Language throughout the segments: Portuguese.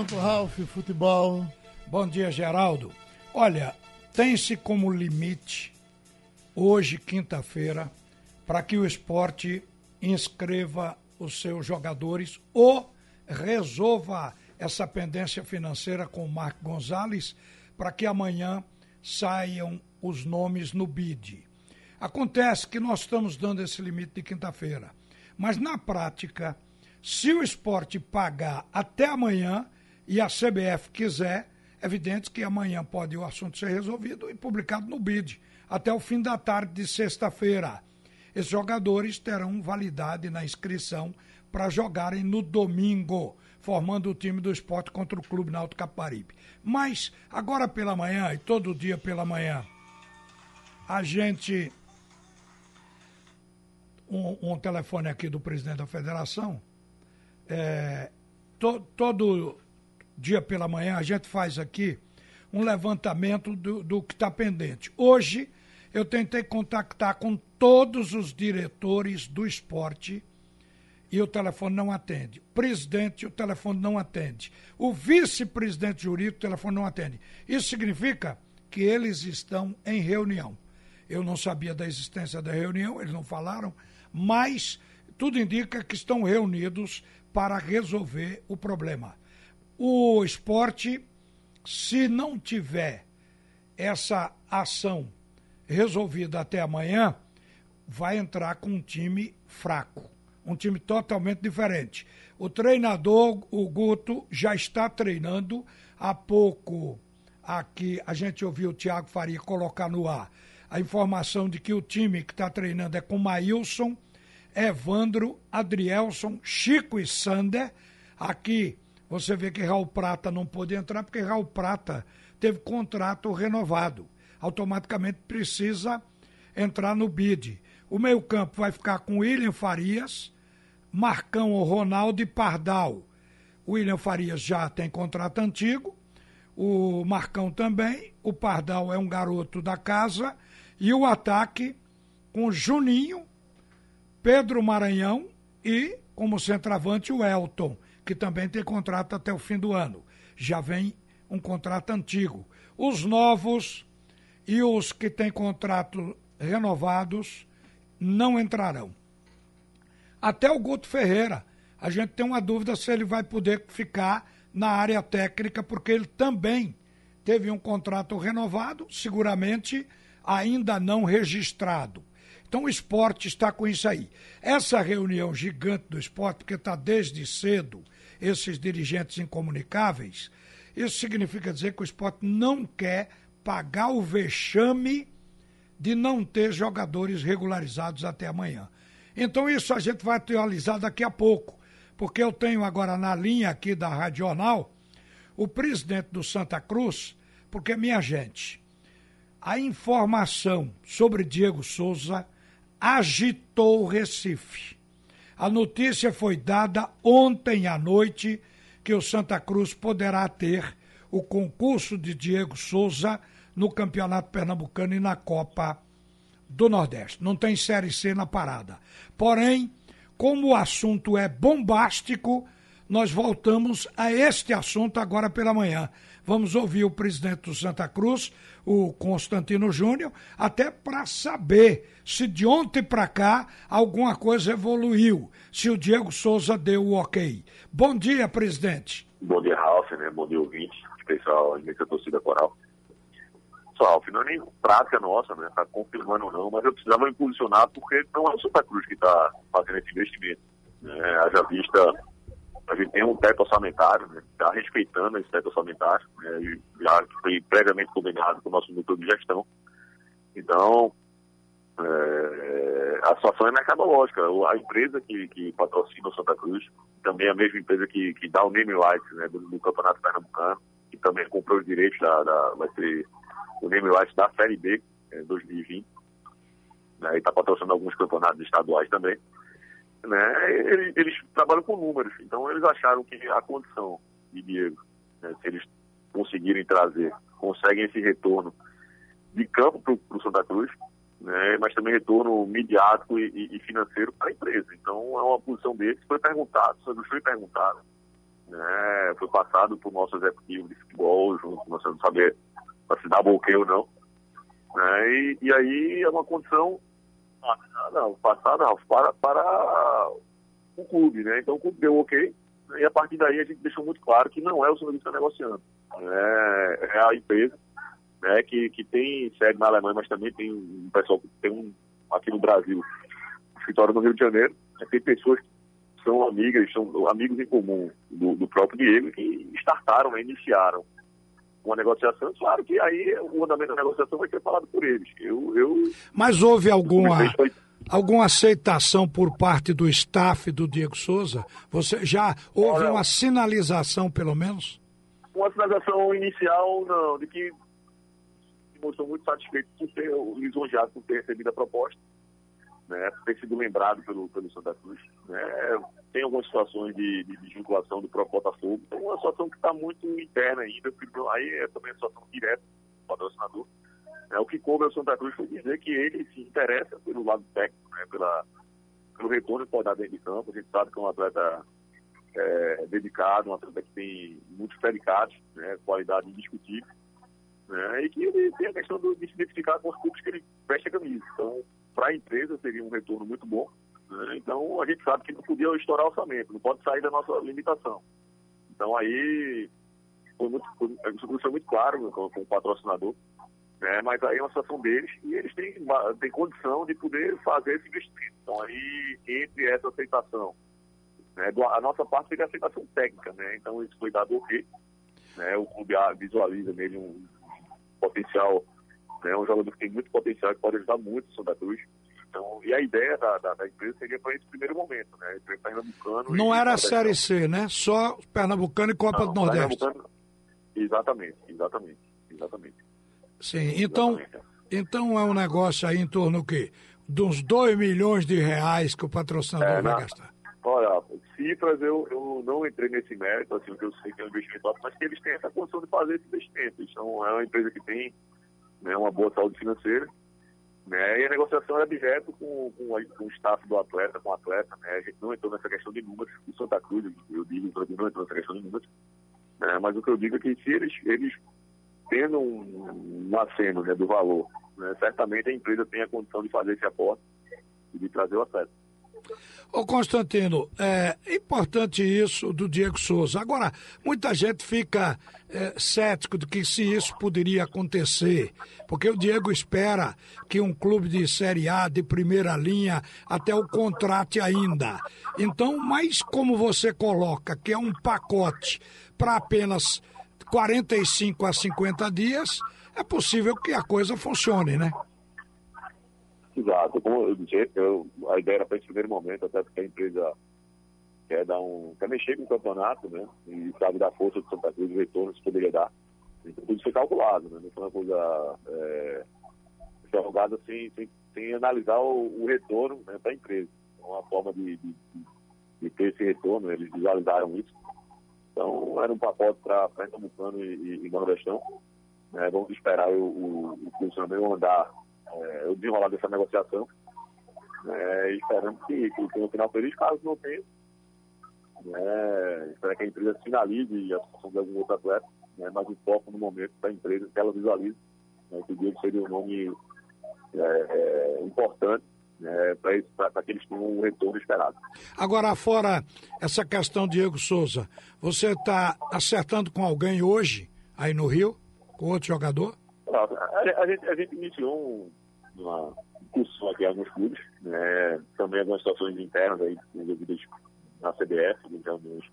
pronto, Ralf, futebol. Bom dia, Geraldo. Olha, tem-se como limite, hoje, quinta-feira, para que o esporte inscreva os seus jogadores ou resolva essa pendência financeira com o Marco Gonzalez para que amanhã saiam os nomes no BID. Acontece que nós estamos dando esse limite de quinta-feira, mas na prática, se o esporte pagar até amanhã e a CBF quiser, é evidente que amanhã pode o assunto ser resolvido e publicado no BID, até o fim da tarde de sexta-feira. Esses jogadores terão validade na inscrição para jogarem no domingo formando o time do esporte contra o Clube Náutico Caparibe. Mas, agora pela manhã, e todo dia pela manhã, a gente. Um, um telefone aqui do presidente da federação. É, to, todo dia pela manhã a gente faz aqui um levantamento do, do que está pendente. Hoje eu tentei contactar com todos os diretores do esporte e o telefone não atende. Presidente, o telefone não atende. O vice-presidente jurídico, o telefone não atende. Isso significa que eles estão em reunião. Eu não sabia da existência da reunião, eles não falaram, mas tudo indica que estão reunidos para resolver o problema. O esporte, se não tiver essa ação resolvida até amanhã, vai entrar com um time fraco um time totalmente diferente. O treinador, o Guto, já está treinando. Há pouco aqui a gente ouviu o Thiago Faria colocar no ar a informação de que o time que está treinando é com Maílson, Evandro, Adrielson, Chico e Sander. Aqui você vê que Raul Prata não pôde entrar porque Raul Prata teve contrato renovado. Automaticamente precisa entrar no BID. O meio-campo vai ficar com William Farias, Marcão, Ronaldo e Pardal. O William Farias já tem contrato antigo, o Marcão também, o Pardal é um garoto da casa, e o ataque com Juninho, Pedro Maranhão e, como centroavante, o Elton, que também tem contrato até o fim do ano. Já vem um contrato antigo. Os novos e os que têm contrato renovados não entrarão. Até o Guto Ferreira, a gente tem uma dúvida se ele vai poder ficar na área técnica, porque ele também teve um contrato renovado, seguramente ainda não registrado. Então o esporte está com isso aí. Essa reunião gigante do esporte, porque está desde cedo esses dirigentes incomunicáveis, isso significa dizer que o esporte não quer pagar o vexame de não ter jogadores regularizados até amanhã. Então isso a gente vai atualizar daqui a pouco, porque eu tenho agora na linha aqui da Radional o presidente do Santa Cruz, porque minha gente, a informação sobre Diego Souza agitou o Recife. A notícia foi dada ontem à noite que o Santa Cruz poderá ter o concurso de Diego Souza no Campeonato Pernambucano e na Copa do Nordeste. Não tem Série C na parada. Porém, como o assunto é bombástico, nós voltamos a este assunto agora pela manhã. Vamos ouvir o presidente do Santa Cruz, o Constantino Júnior, até para saber se de ontem para cá alguma coisa evoluiu, se o Diego Souza deu o ok. Bom dia, presidente. Bom dia, Ralf, né? Bom dia, ouvinte, especial a torcida coral pessoal, não é nem prática nossa, né? Tá confirmando ou não, mas eu precisava me posicionar porque não é o Santa Cruz que está fazendo esse investimento. Né? Haja vista, a gente tem um teto orçamentário, né? Está respeitando esse teto orçamentário, né? já foi previamente combinado com o nosso núcleo de gestão. Então, é, a situação é mercadológica. A empresa que, que patrocina o Santa Cruz, também é a mesma empresa que, que dá o name rights né, do, do Campeonato Pernambucano, que também comprou os direitos da, da vai ser o name rights da Série B em 2020. Né, e está patrocinando alguns campeonatos estaduais também. Né, eles, eles, trabalham com números, então eles acharam que a condição de Diego, né, se eles conseguirem trazer, conseguem esse retorno de campo para o Santa Cruz, né, mas também retorno midiático e, e financeiro para a empresa. Então é uma posição deles. Foi perguntado, foi perguntado né, foi passado por nosso executivo de futebol, junto, não saber se dá bloqueio ou não. Né, e, e, aí é uma condição passada, passada para, para o clube, né? Então o clube deu ok, e a partir daí a gente deixou muito claro que não é o que está negociando, é, é a empresa né, que, que tem sede na Alemanha, mas também tem um pessoal que tem um aqui no Brasil, escritório no Rio de Janeiro, né, tem pessoas que são amigas, são amigos em comum do, do próprio Diego que startaram, né, iniciaram uma negociação, claro que aí o andamento da negociação vai ser falado por eles. Eu, eu Mas houve alguma alguma aceitação por parte do staff do Diego Souza? Você já houve Olha, uma sinalização, pelo menos? Uma sinalização inicial, não, de que mostrou muito satisfeito por ter lisonjeado por ter recebido a proposta, né, sido lembrado pelo, pelo Santa Cruz. Né, tem algumas situações de, de, de vinculação do próprio Botafogo, então é uma situação que está muito interna ainda, aí é também uma situação direta do patrocinador. É, o que coube ao Santa Cruz foi dizer que ele se interessa pelo lado técnico, né, pela, pelo retorno que pode dar dentro de campo. A gente sabe que é um atleta é, dedicado, um atleta que tem muitos predicados, né, qualidade indiscutível, né, e que ele tem a questão de se identificar com os clubes que ele veste a camisa. Então, para a empresa seria um retorno muito bom. Né, então, a gente sabe que não podia estourar o orçamento, não pode sair da nossa limitação. Então, aí foi muito, foi, foi muito claro com, com o patrocinador né? Mas aí é uma situação deles e eles têm, têm condição de poder fazer esse investimento. Então aí, entre essa aceitação, né? A nossa parte seria a aceitação técnica, né? Então isso foi dado ok. Né? O clube visualiza nele um potencial, né? um jogador que tem muito potencial, que pode ajudar muito o Santa Cruz. Então, e a ideia da, da, da empresa seria para esse primeiro momento, né? Pernambucano. Não era a Série C, né? Só Pernambucano e Copa Não, do Nordeste. Exatamente, exatamente, exatamente. Sim, então, então é um negócio aí em torno do quê? De uns 2 milhões de reais que o patrocinador é, vai na, gastar. Olha, cifras eu, eu não entrei nesse mérito, assim, eu sei que é um investimento alto, mas que eles têm essa condição de fazer esse investimento. Então, é uma empresa que tem né, uma boa saúde financeira, né, e a negociação era direto com, com, com, o staff do atleta, com o atleta, né, a gente não entrou nessa questão de números, o Santa Cruz, eu digo, não entrou nessa questão de números, né, mas o que eu digo é que se eles, eles tendo um, um aceno né, do valor, né, certamente a empresa tem a condição de fazer esse aporte e de trazer o acesso. Ô Constantino, é importante isso do Diego Souza. Agora, muita gente fica é, cético de que se isso poderia acontecer, porque o Diego espera que um clube de Série A, de primeira linha, até o contrate ainda. Então, mas como você coloca que é um pacote para apenas 45 a 50 dias, é possível que a coisa funcione, né? Exato. Como eu disse, eu, a ideia era para esse primeiro momento, até porque a empresa quer dar um. quer mexer com o campeonato, né? E sabe da força do Santa Cruz, o retorno que poderia dar. Então tudo foi calculado, né? Não foi uma coisa é, jogada sem, sem, sem analisar o, o retorno né, para a empresa. É uma forma de, de, de, ter esse retorno, eles visualizaram isso. Então, era um pacote para Pernambucano e, e, e Nordestão. É, vamos esperar o, o, o funcionamento andar, é, o desenrolar dessa negociação. É, esperando que, que tenha um final feliz, caso não tenha. É, espero que a empresa finalize a situação de algum outro atleta, né, mas o foco no momento da empresa que ela visualize. Né, que o Diego seria um nome é, é importante né, para que eles tenham um retorno esperado. Agora, fora essa questão, Diego Souza, você está acertando com alguém hoje, aí no Rio, com outro jogador? A, a, a, gente, a gente, iniciou um, uma discussão aqui em alguns clubes, né, também algumas situações internas aí envolvidas na CBF, termos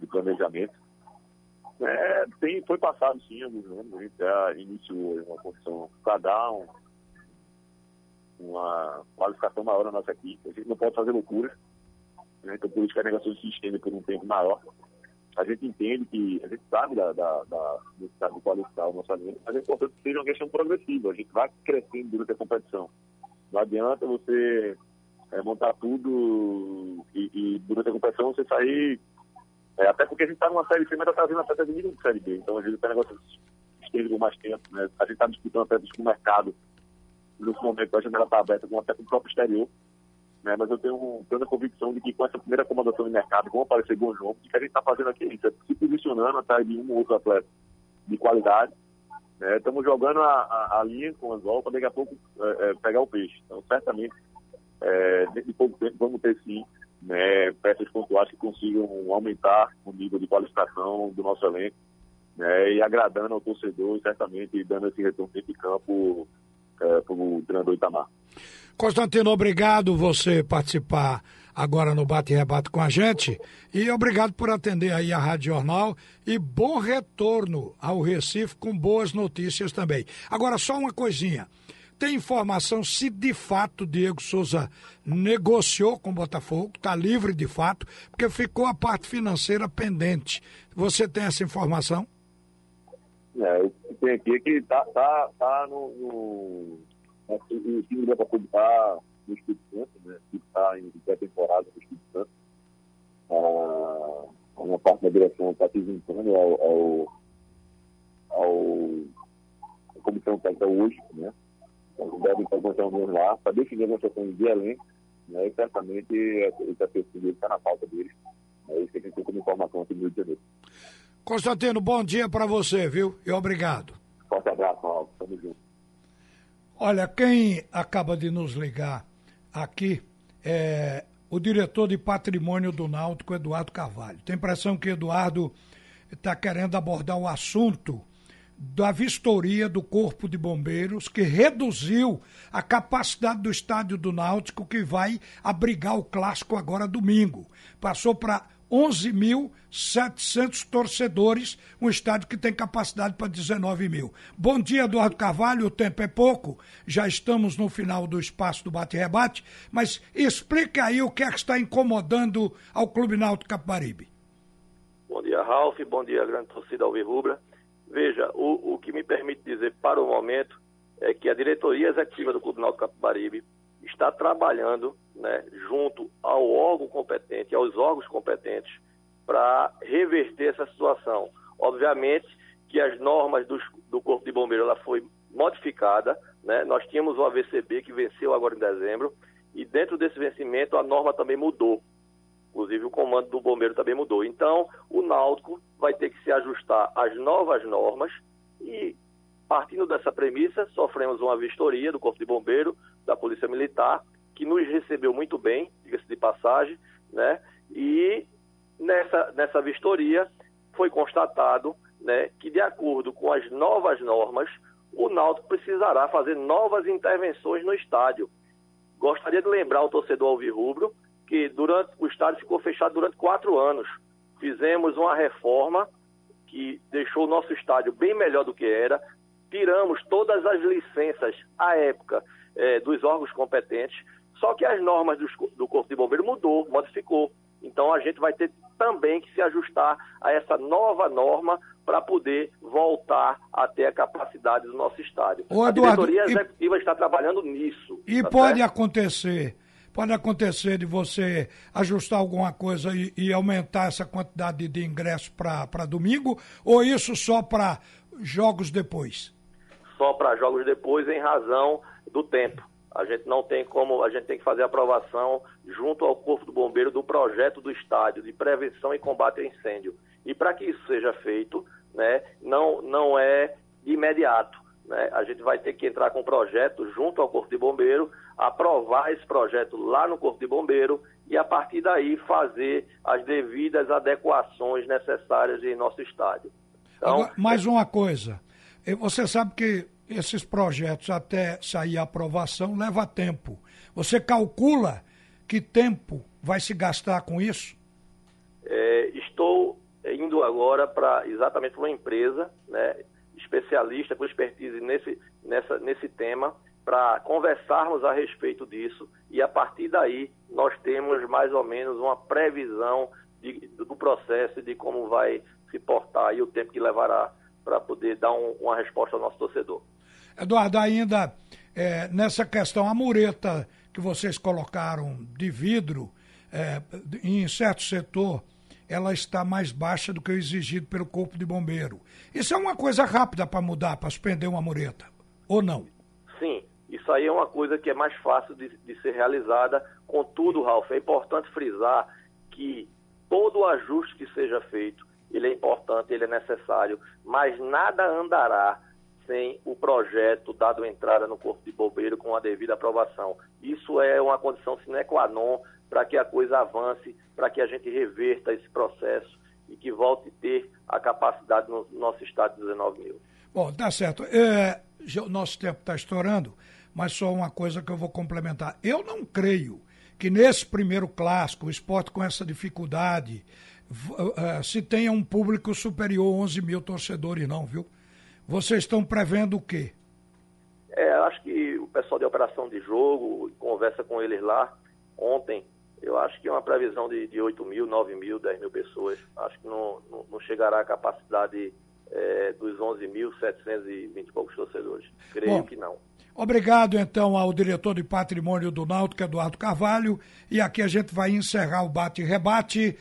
de planejamento. É, tem, foi passado sim alguns anos, a gente já iniciou uma condição para dar um, uma qualificação maior na nossa equipe. A gente não pode fazer loucuras. Né? Então, por isso que a negociação se estende por um tempo maior. A gente entende que, a gente sabe da, da, da necessidade de qualificar o nosso alimento, mas é importante que seja uma questão progressiva. A gente vai crescendo durante a competição. Não adianta você é, montar tudo e, e, durante a competição você sair. É, até porque a gente está numa série C, mas está trazendo até de nível de série B. Então, a gente tem negócio estende por mais tempo. Né? A gente está disputando até com o mercado nesse momento a janela está aberta com até com o próprio exterior. Né? mas eu tenho plena convicção de que com essa primeira acomodação de mercado vão aparecer bons nomes, o que a gente está fazendo aqui é isso, é se posicionando atrás de um ou outro atleta de qualidade. Estamos né? jogando a, a, a, linha com anzol para daqui a pouco é, é, pegar o peixe. Então, certamente, é, dentro de pouco tempo, vamos ter sim né, peças pontuais que consigam aumentar o nível de qualificação do nosso elenco né, e agradando ao torcedor e certamente dando esse retorno de campo é, para o treinador Itamar. Constantino, obrigado você participar agora no Bate e Rebate com a gente e obrigado por atender aí a Rádio Jornal e bom retorno ao Recife com boas notícias também. Agora, só uma coisinha tem informação se de fato Diego Souza negociou com o Botafogo, está livre de fato, porque ficou a parte financeira pendente. Você tem essa informação? É, o que tem aqui que está tá, tá no, no, O time do Botafogo está no Espírito Santo, né? Está em pré-temporada no Espírito Santo. Ah, uma parte da direção está se juntando ao, ao, ao, à comissão técnica hoje, né? Então, devem estar reuniões lá para definir a negociação de elenco, né? E certamente esse pesquisa está na pauta deles. É isso que a gente tem como informação aqui no Rio de Janeiro. Constantino, bom dia para você, viu? E obrigado. Forte abraço, Alves. Tamo junto. Olha, quem acaba de nos ligar aqui é o diretor de patrimônio do Náutico, Eduardo Carvalho. Tem impressão que Eduardo está querendo abordar o assunto da vistoria do Corpo de Bombeiros, que reduziu a capacidade do estádio do Náutico, que vai abrigar o clássico agora domingo. Passou para 11.700 torcedores, um estádio que tem capacidade para 19 mil. Bom dia, Eduardo Carvalho. O tempo é pouco, já estamos no final do espaço do bate-rebate, mas explica aí o que é que está incomodando ao Clube Náutico Capibaribe. Bom dia, Ralf. Bom dia, grande torcida Alvirrubra. Veja, o, o que me permite dizer para o momento é que a diretoria executiva do Clube Náutico Capibaribe está trabalhando né, junto ao órgão competente, aos órgãos competentes, para reverter essa situação. Obviamente que as normas do, do Corpo de Bombeiro ela foi modificada, né? nós tínhamos o AVCB que venceu agora em dezembro, e dentro desse vencimento a norma também mudou. Inclusive o comando do bombeiro também mudou. Então, o Náutico vai ter que se ajustar às novas normas e, partindo dessa premissa, sofremos uma vistoria do Corpo de Bombeiro, da Polícia Militar, que nos recebeu muito bem, diga-se de passagem, né? E nessa, nessa vistoria foi constatado né, que, de acordo com as novas normas, o Náutico precisará fazer novas intervenções no estádio. Gostaria de lembrar ao torcedor alvirrubro que durante o estádio ficou fechado durante quatro anos. Fizemos uma reforma que deixou o nosso estádio bem melhor do que era. Tiramos todas as licenças à época eh, dos órgãos competentes. Só que as normas do, do Corpo de Bombeiro mudou, modificou. Então a gente vai ter também que se ajustar a essa nova norma para poder voltar a ter a capacidade do nosso estádio. Ô, Eduardo, a diretoria executiva e, está trabalhando nisso. E tá pode certo? acontecer Pode acontecer de você ajustar alguma coisa e, e aumentar essa quantidade de ingressos para domingo, ou isso só para jogos depois? Só para jogos depois, em razão do tempo. A gente não tem como, a gente tem que fazer a aprovação junto ao Corpo do Bombeiro do projeto do estádio de prevenção e combate ao incêndio. E para que isso seja feito, né, não, não é de imediato. Né? A gente vai ter que entrar com um projeto junto ao Corpo de Bombeiro aprovar esse projeto lá no Corpo de Bombeiro e, a partir daí, fazer as devidas adequações necessárias em nosso estádio. Então, Agora, mais uma coisa, eh, você sabe que esses projetos, até sair a aprovação, leva tempo. Você calcula que tempo vai se gastar com isso? É, estou indo agora para exatamente uma empresa, né, especialista com expertise nesse, nessa, nesse tema, para conversarmos a respeito disso e a partir daí nós temos mais ou menos uma previsão de, do processo e de como vai se portar e o tempo que levará para poder dar um, uma resposta ao nosso torcedor. Eduardo, ainda é, nessa questão, a mureta que vocês colocaram de vidro, é, em certo setor, ela está mais baixa do que o exigido pelo Corpo de Bombeiro. Isso é uma coisa rápida para mudar, para suspender uma mureta, ou não? Isso aí é uma coisa que é mais fácil de, de ser realizada. Contudo, Ralf, é importante frisar que todo ajuste que seja feito, ele é importante, ele é necessário, mas nada andará sem o projeto dado entrada no Corpo de Bombeiro com a devida aprovação. Isso é uma condição sine qua non para que a coisa avance, para que a gente reverta esse processo e que volte a ter a capacidade no nosso estado de 19 mil. Bom, tá certo. É, nosso tempo está estourando, mas só uma coisa que eu vou complementar. Eu não creio que nesse primeiro clássico, o esporte com essa dificuldade, uh, se tenha um público superior a 11 mil torcedores, não, viu? Vocês estão prevendo o quê? É, acho que o pessoal de operação de jogo, conversa com eles lá ontem, eu acho que é uma previsão de, de 8 mil, 9 mil, 10 mil pessoas. Acho que não, não, não chegará à capacidade é, dos 11.720 e poucos torcedores. Creio Bom, que não. Obrigado, então, ao diretor de patrimônio do Náutico, Eduardo Carvalho. E aqui a gente vai encerrar o bate-rebate.